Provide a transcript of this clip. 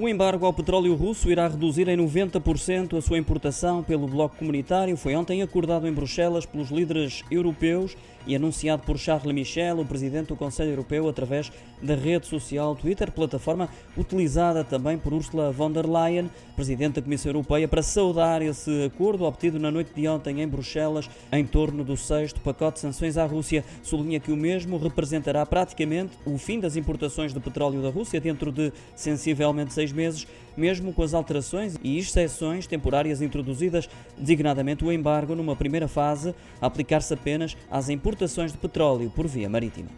O embargo ao petróleo russo irá reduzir em 90% a sua importação pelo bloco comunitário. Foi ontem acordado em Bruxelas pelos líderes europeus e anunciado por Charles Michel, o presidente do Conselho Europeu, através da rede social Twitter, plataforma utilizada também por Ursula von der Leyen, presidente da Comissão Europeia, para saudar esse acordo obtido na noite de ontem em Bruxelas em torno do sexto pacote de sanções à Rússia. Sublinha que o mesmo representará praticamente o fim das importações de petróleo da Rússia dentro de sensivelmente seis meses, mesmo com as alterações e exceções temporárias introduzidas, designadamente o embargo numa primeira fase, a aplicar-se apenas às importações de petróleo por via marítima.